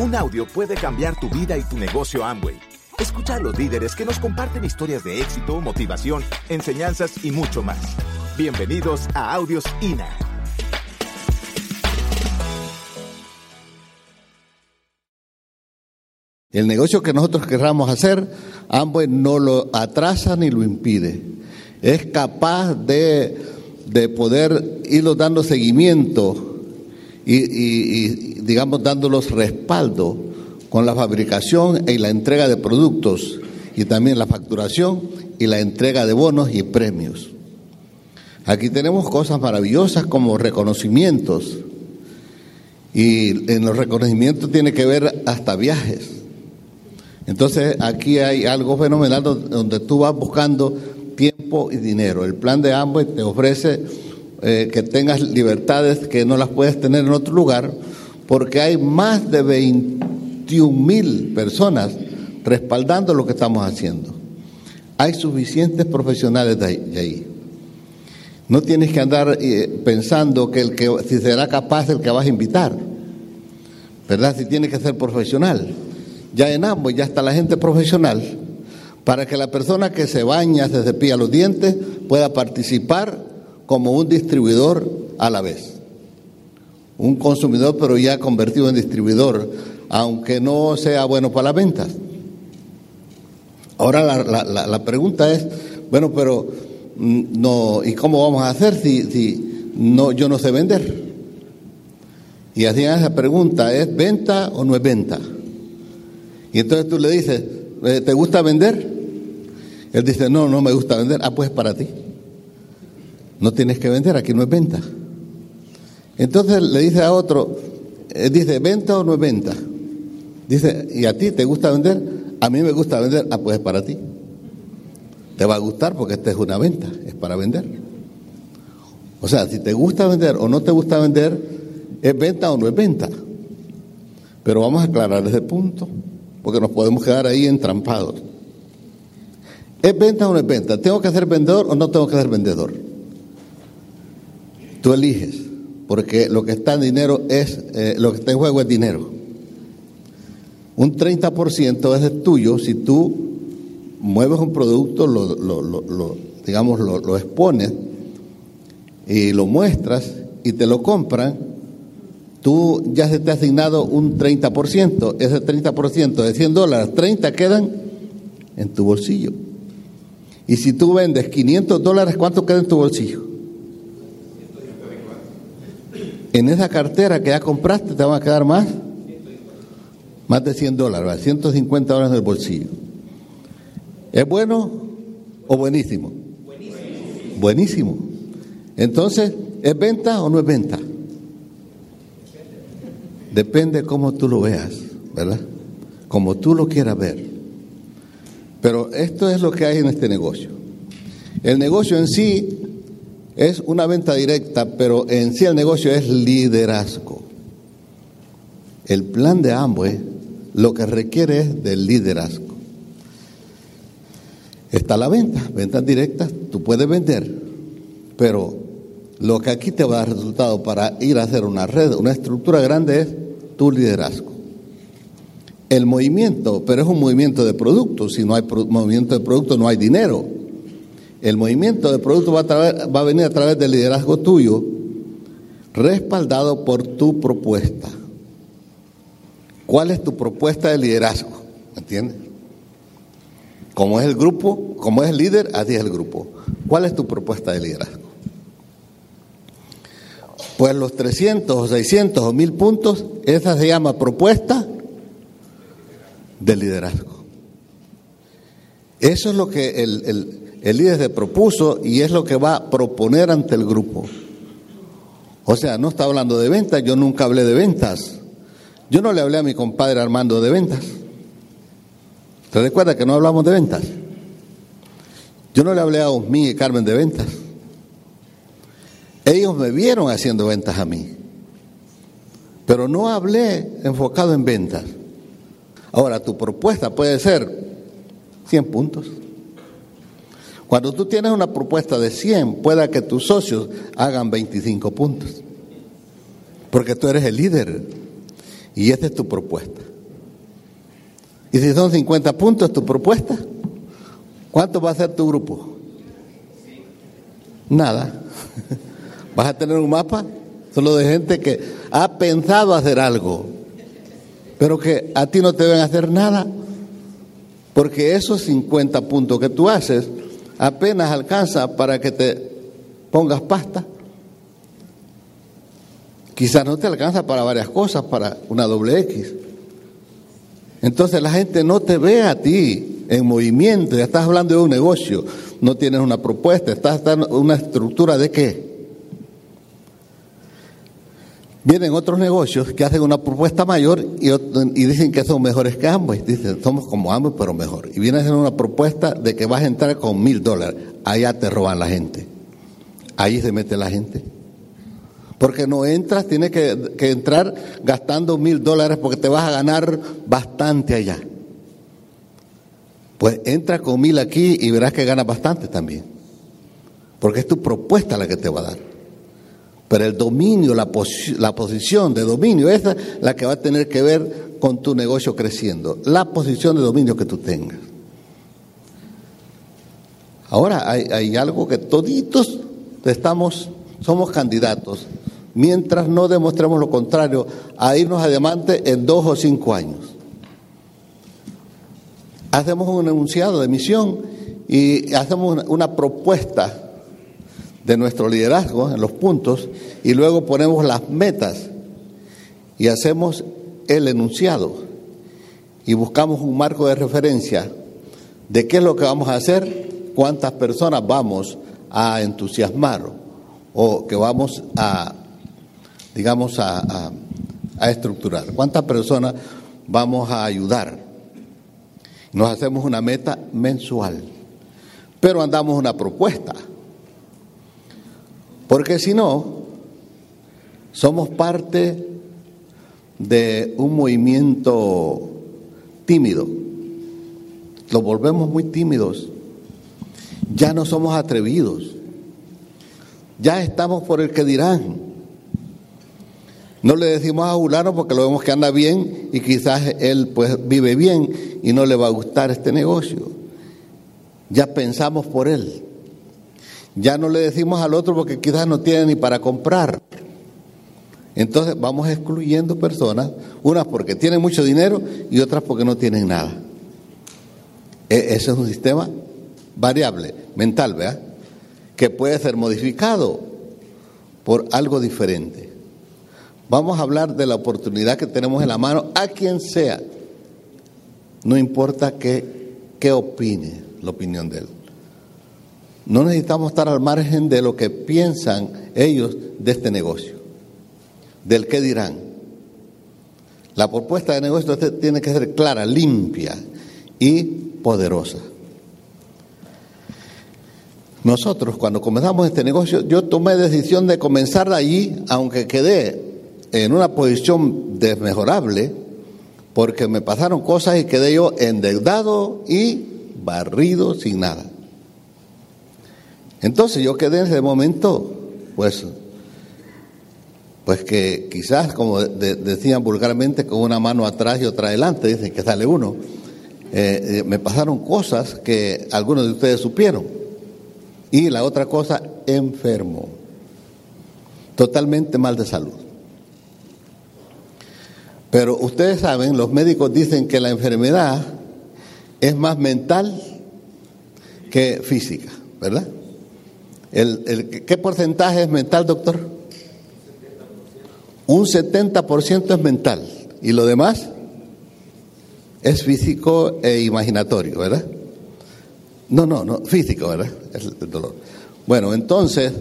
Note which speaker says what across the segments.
Speaker 1: Un audio puede cambiar tu vida y tu negocio Amway. Escucha a los líderes que nos comparten historias de éxito, motivación, enseñanzas y mucho más. Bienvenidos a Audios INA.
Speaker 2: El negocio que nosotros querramos hacer, Amway no lo atrasa ni lo impide. Es capaz de, de poder irlo dando seguimiento y, y, digamos, dándolos respaldo con la fabricación y la entrega de productos y también la facturación y la entrega de bonos y premios. Aquí tenemos cosas maravillosas como reconocimientos y en los reconocimientos tiene que ver hasta viajes. Entonces aquí hay algo fenomenal donde tú vas buscando tiempo y dinero. El plan de ambos te ofrece eh, que tengas libertades que no las puedes tener en otro lugar, porque hay más de 21 mil personas respaldando lo que estamos haciendo. Hay suficientes profesionales de ahí. No tienes que andar eh, pensando que el que si será capaz el que vas a invitar, ¿verdad? Si tiene que ser profesional. Ya en ambos ya está la gente profesional para que la persona que se baña, se cepilla los dientes, pueda participar como un distribuidor a la vez. Un consumidor, pero ya convertido en distribuidor, aunque no sea bueno para las ventas. Ahora la, la, la pregunta es, bueno, pero mm, no, ¿y cómo vamos a hacer si, si no, yo no sé vender? Y hacían esa pregunta, ¿es venta o no es venta? Y entonces tú le dices, eh, ¿te gusta vender? Él dice, no, no me gusta vender. Ah, pues para ti. No tienes que vender, aquí no es venta. Entonces le dice a otro, eh, dice, ¿venta o no es venta? Dice, ¿y a ti te gusta vender? A mí me gusta vender. Ah, pues es para ti. Te va a gustar porque esta es una venta, es para vender. O sea, si te gusta vender o no te gusta vender, ¿es venta o no es venta? Pero vamos a aclarar ese punto porque nos podemos quedar ahí entrampados. ¿Es venta o no es venta? ¿Tengo que ser vendedor o no tengo que ser vendedor? Tú eliges, porque lo que está en dinero es, eh, lo que está en juego es dinero. Un 30% es tuyo si tú mueves un producto, lo, lo, digamos, lo expones y lo muestras y te lo compran tú ya se te ha asignado un 30%, ese 30% de 100 dólares, 30 quedan en tu bolsillo. Y si tú vendes 500 dólares, ¿cuánto queda en tu bolsillo? En esa cartera que ya compraste te van a quedar más, más de 100 dólares, 150 dólares en el bolsillo. ¿Es bueno o buenísimo? Buenísimo. Buenísimo. Entonces, ¿es venta o no es venta? Depende cómo tú lo veas, ¿verdad? Como tú lo quieras ver. Pero esto es lo que hay en este negocio. El negocio en sí es una venta directa, pero en sí el negocio es liderazgo. El plan de Amway lo que requiere es del liderazgo. Está la venta, ventas directas, tú puedes vender, pero lo que aquí te va a dar resultado para ir a hacer una red, una estructura grande es tu liderazgo. El movimiento, pero es un movimiento de productos, si no hay movimiento de productos no hay dinero. El movimiento de productos va a, venir a través del liderazgo tuyo, respaldado por tu propuesta. ¿Cuál es tu propuesta de liderazgo? ¿Me entiendes? Como es el grupo, como es el líder, así es el grupo. ¿Cuál es tu propuesta de liderazgo? Pues los 300 o 600 o 1000 puntos, esa se llama propuesta de liderazgo. Eso es lo que el líder se propuso y es lo que va a proponer ante el grupo. O sea, no está hablando de ventas, yo nunca hablé de ventas. Yo no le hablé a mi compadre Armando de ventas. ¿Te recuerda que no hablamos de ventas? Yo no le hablé a Osmi y Carmen de ventas. Ellos me vieron haciendo ventas a mí. Pero no hablé enfocado en ventas. Ahora, tu propuesta puede ser 100 puntos. Cuando tú tienes una propuesta de 100, pueda que tus socios hagan 25 puntos. Porque tú eres el líder. Y esta es tu propuesta. Y si son 50 puntos tu propuesta, ¿cuánto va a ser tu grupo? Nada. Vas a tener un mapa solo de gente que ha pensado hacer algo, pero que a ti no te deben hacer nada, porque esos 50 puntos que tú haces apenas alcanza para que te pongas pasta. Quizás no te alcanza para varias cosas, para una doble X. Entonces la gente no te ve a ti en movimiento, ya estás hablando de un negocio, no tienes una propuesta, estás dando una estructura de qué. Vienen otros negocios que hacen una propuesta mayor y, dicen que son mejores que ambos. Dicen, somos como ambos, pero mejor. Y vienen a hacer una propuesta de que vas a entrar con mil dólares. Allá te roban la gente. Ahí se mete la gente. Porque no entras, tienes que, que entrar gastando mil dólares porque te vas a ganar bastante allá. Pues entra con mil aquí y verás que ganas bastante también. Porque es tu propuesta la que te va a dar. Pero el dominio, la, la posición de dominio, esa es la que va a tener que ver con tu negocio creciendo. La posición de dominio que tú tengas. Ahora hay, algo que toditos estamos, somos candidatos mientras no demostremos lo contrario, a irnos a diamante en dos o cinco años. Hacemos un enunciado de misión y hacemos una propuesta de nuestro liderazgo en los puntos y luego ponemos las metas y hacemos el enunciado y buscamos un marco de referencia de qué es lo que vamos a hacer, cuántas personas vamos a entusiasmar o que vamos a digamos, a, estructurar. ¿Cuántas personas vamos a ayudar? Nos hacemos una meta mensual, pero andamos una propuesta. Porque si no, somos parte de un movimiento tímido. Lo volvemos muy tímidos. Ya no somos atrevidos. Ya estamos por el que dirán. No le decimos a Julano porque lo vemos que anda bien y quizás él pues vive bien y no le va a gustar este negocio. Ya pensamos por él. Ya no le decimos al otro porque quizás no tiene ni para comprar. Entonces vamos excluyendo personas, unas porque tienen mucho dinero y otras porque no tienen nada. E, ese es un sistema variable, mental, ¿verdad? Que puede ser modificado por algo diferente. Vamos a hablar de la oportunidad que tenemos en la mano a quien sea. No importa qué, qué opine la opinión de él. No necesitamos estar al margen de lo que piensan ellos de este negocio, del qué dirán. La propuesta de negocio tiene que ser clara, limpia y poderosa. Nosotros cuando comenzamos este negocio, yo tomé decisión de comenzar de allí, aunque quedé en una posición desmejorable porque me pasaron cosas y quedé yo endeudado y barrido sin nada. Entonces yo quedé en ese momento, pues, pues que quizás, como decían vulgarmente, con una mano atrás y otra adelante, dicen que sale uno. Eh, eh, me pasaron cosas que algunos de ustedes supieron. Y la otra cosa, enfermo. Totalmente mal de salud. Pero ustedes saben, los médicos dicen que la enfermedad es más mental que física, ¿verdad? El, ¿Qué porcentaje es mental, doctor? Un 70% es mental y lo demás es físico e imaginatorio, ¿verdad? No, no, no, físico, ¿verdad? Es el dolor. Bueno, entonces,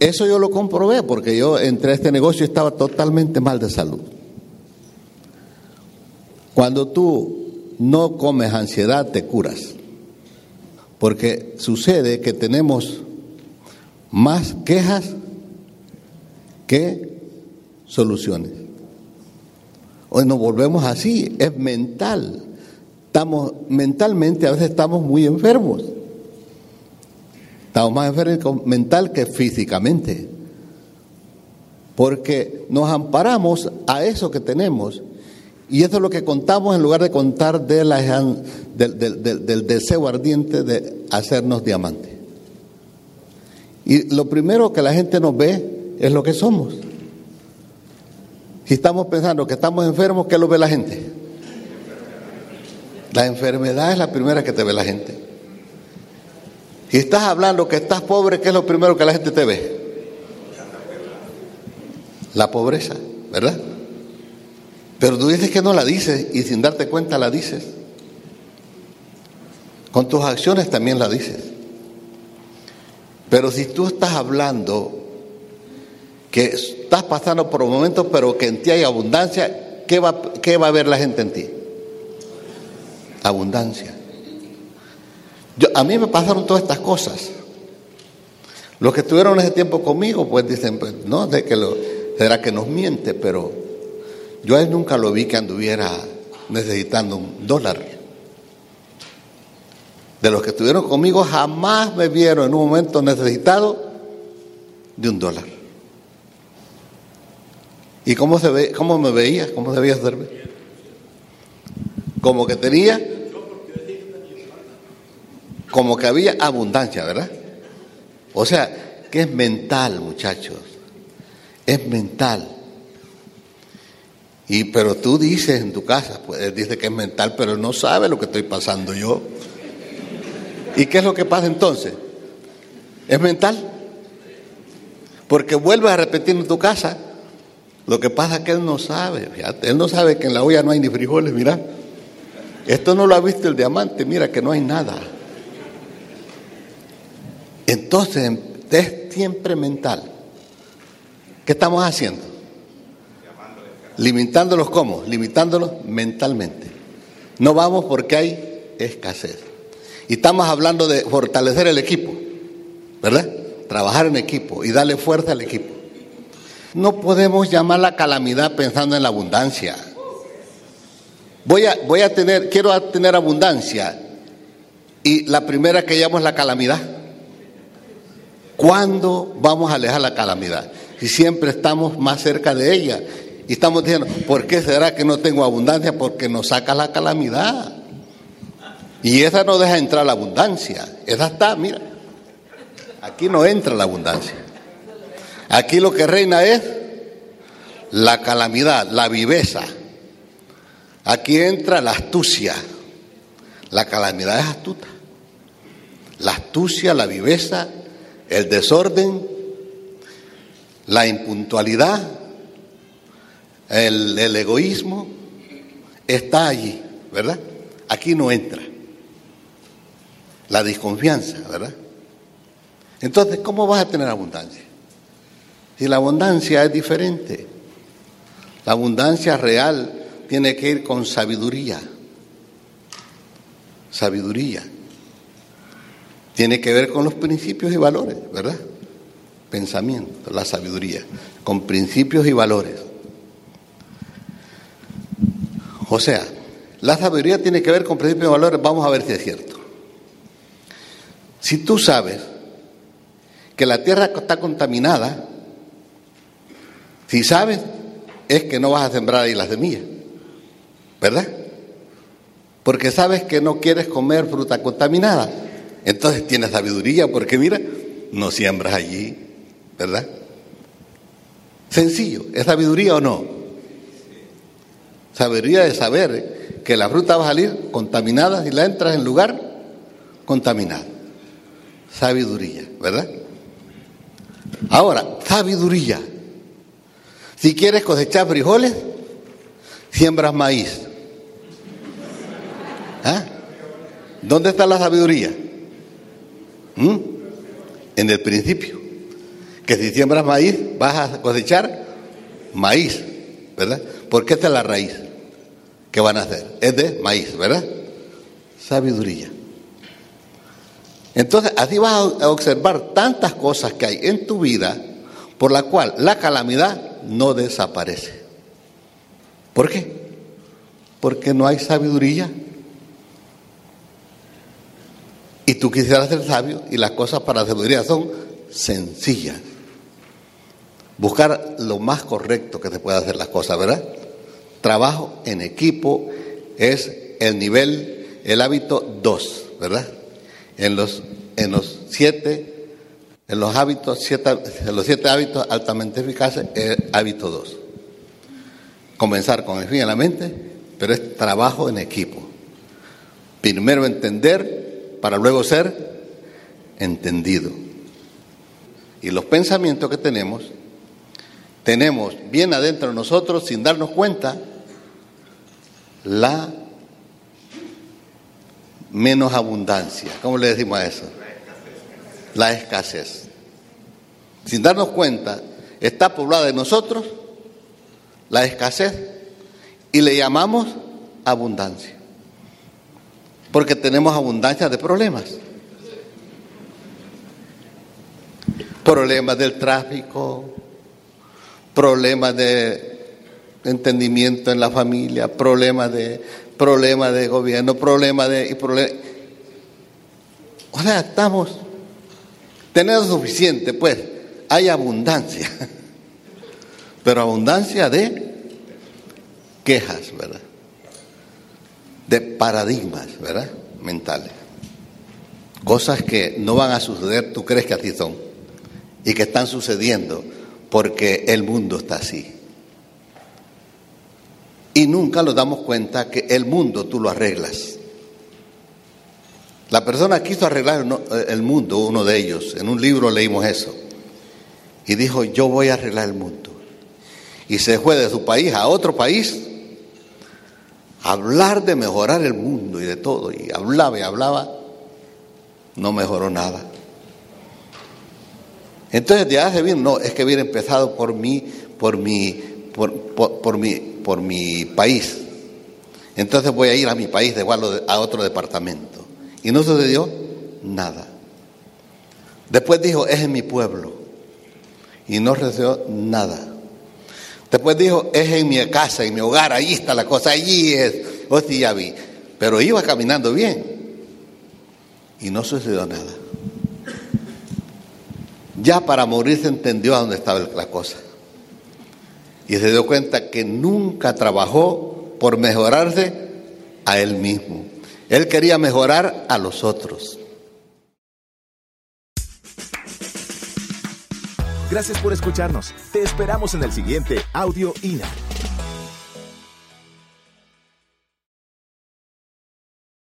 Speaker 2: eso yo lo comprobé porque yo entré a este negocio estaba totalmente mal de salud. Cuando tú no comes ansiedad, te curas. Porque sucede que tenemos más quejas que soluciones. Hoy nos volvemos así, es mental. Estamos mentalmente a veces estamos muy enfermos. Estamos más enfermos mental que físicamente. Porque nos amparamos a eso que tenemos Y eso es lo que contamos en lugar de contar de la, del, del, del deseo ardiente de hacernos diamantes. Y lo primero que la gente nos ve es lo que somos. Si estamos pensando que estamos enfermos, ¿qué lo ve la gente? La enfermedad es la primera que te ve la gente. Si estás hablando que estás pobre, ¿qué es lo primero que la gente te ve? La pobreza, ¿verdad? Pero tú dices que no la dices y sin darte cuenta la dices. Con tus acciones también la dices. Pero si tú estás hablando que estás pasando por momentos, pero que en ti hay abundancia, ¿qué va, qué va a ver la gente en ti? Abundancia. A mí me pasaron todas estas cosas. Los que estuvieron ese tiempo conmigo, pues dicen, pues, no, de que lo, será que nos miente, pero yo a él nunca lo vi que anduviera necesitando un dólar. De los que estuvieron conmigo jamás me vieron en un momento necesitado de un dólar. ¿Y cómo, se ve, cómo me veía? ¿Cómo debía serme? Como que tenía, como que había abundancia, ¿verdad? O sea, que es mental, muchachos. Es mental. Y pero tú dices en tu casa, pues dice que es mental, pero no sabe lo que estoy pasando yo. ¿Y qué es lo que pasa entonces? ¿Es mental? Porque vuelves a repetir en tu casa lo que pasa es que él no sabe, él no sabe que en la olla no hay ni frijoles, mira. Esto no lo ha visto el diamante, mira que no hay nada. Entonces, es siempre mental. ¿Qué estamos haciendo? Limitándolos cómo? Limitándolos mentalmente. No vamos porque hay escasez. Y estamos hablando de fortalecer el equipo, ¿verdad? Trabajar en equipo y darle fuerza al equipo. No podemos llamar la calamidad pensando en la abundancia. Voy a, voy a tener, quiero tener abundancia. Y la primera que llamo es la calamidad. ¿Cuándo vamos a alejar la calamidad? Si siempre estamos más cerca de ella. Y estamos diciendo, ¿por qué será que no tengo abundancia? Porque nos saca la calamidad. Y esa no deja entrar la abundancia. Esa está, mira. Aquí no entra la abundancia. Aquí lo que reina es la calamidad, la viveza. Aquí entra la astucia. La calamidad es astuta. La astucia, la viveza, el desorden, la impuntualidad, el, egoísmo, está allí, ¿verdad? Aquí no entra. La desconfianza, ¿verdad? Entonces, ¿cómo vas a tener abundancia? Si la abundancia es diferente, la abundancia real tiene que ir con sabiduría. Sabiduría. Tiene que ver con los principios y valores, ¿verdad? Pensamiento, la sabiduría, con principios y valores. O sea, la sabiduría tiene que ver con principios y valores, vamos a ver si es cierto. Si tú sabes que la tierra está contaminada, si sabes, es que no vas a sembrar ahí las semillas, ¿verdad? Porque sabes que no quieres comer fruta contaminada. Entonces tienes sabiduría porque mira, no siembras allí, ¿verdad? Sencillo, ¿es sabiduría o no? Sabiduría de saber que la fruta va a salir contaminada si la entras en lugar contaminado. Sabiduría, ¿verdad? Ahora, sabiduría si quieres cosechar frijoles, siembras maíz. ¿Ah? ¿Dónde está la sabiduría? ¿Mm? En el principio. Que si siembras maíz, vas a cosechar maíz, ¿verdad? Porque esta es la raíz que van a hacer. Es de maíz, ¿verdad? Sabiduría. Entonces, así vas a observar tantas cosas que hay en tu vida por la cual la calamidad no desaparece. ¿Por qué? Porque no hay sabiduría. Y tú quisieras ser sabio y las cosas para la sabiduría son sencillas. Buscar lo más correcto que se pueda hacer las cosas, ¿verdad? trabajo en equipo es el nivel, el hábito 2, ¿verdad? En los, en los siete, en los hábitos, siete, en los siete hábitos altamente eficaces, el hábito 2. Comenzar con el fin en la mente, pero es trabajo en equipo. Primero entender para luego ser entendido. Y los pensamientos que tenemos, tenemos bien adentro de nosotros, sin darnos cuenta, la menos abundancia. ¿Cómo le decimos a eso? La escasez. Sin darnos cuenta, está poblada de nosotros la escasez y le llamamos abundancia. Porque tenemos abundancia de problemas. Problemas del tráfico, problemas de entendimiento en la familia, problemas de, problemas de gobierno, problemas de... Y o sea, estamos, tenemos suficiente, pues, hay abundancia, pero abundancia de quejas, ¿verdad? De paradigmas, ¿verdad? Mentales. Cosas que no van a suceder, tú crees que así son, y que están sucediendo porque el mundo está así. Y nunca nos damos cuenta que el mundo tú lo arreglas. La persona quiso arreglar el mundo, uno de ellos, en un libro leímos eso, y dijo, yo voy a arreglar el mundo. Y se fue de su país a otro país a hablar de mejorar el mundo y de todo, y hablaba y hablaba, no mejoró nada. Entonces ya se vino, no, es que hubiera empezado por mí, por mi, por, por mi, por mi país. Entonces voy a ir a mi país de igual a otro departamento. Y no sucedió nada. Después dijo, es en mi pueblo. Y no sucedió nada. Después dijo, es en mi casa, en mi hogar, ahí está la cosa, allí es. Oh, sí, ya vi. Pero iba caminando bien. Y no sucedió nada. Ya para morir se entendió a dónde estaba la cosa y se dio cuenta que nunca trabajó por mejorarse a él mismo. Él quería mejorar a los otros.
Speaker 1: Gracias por escucharnos. Te esperamos en el siguiente Audio INA.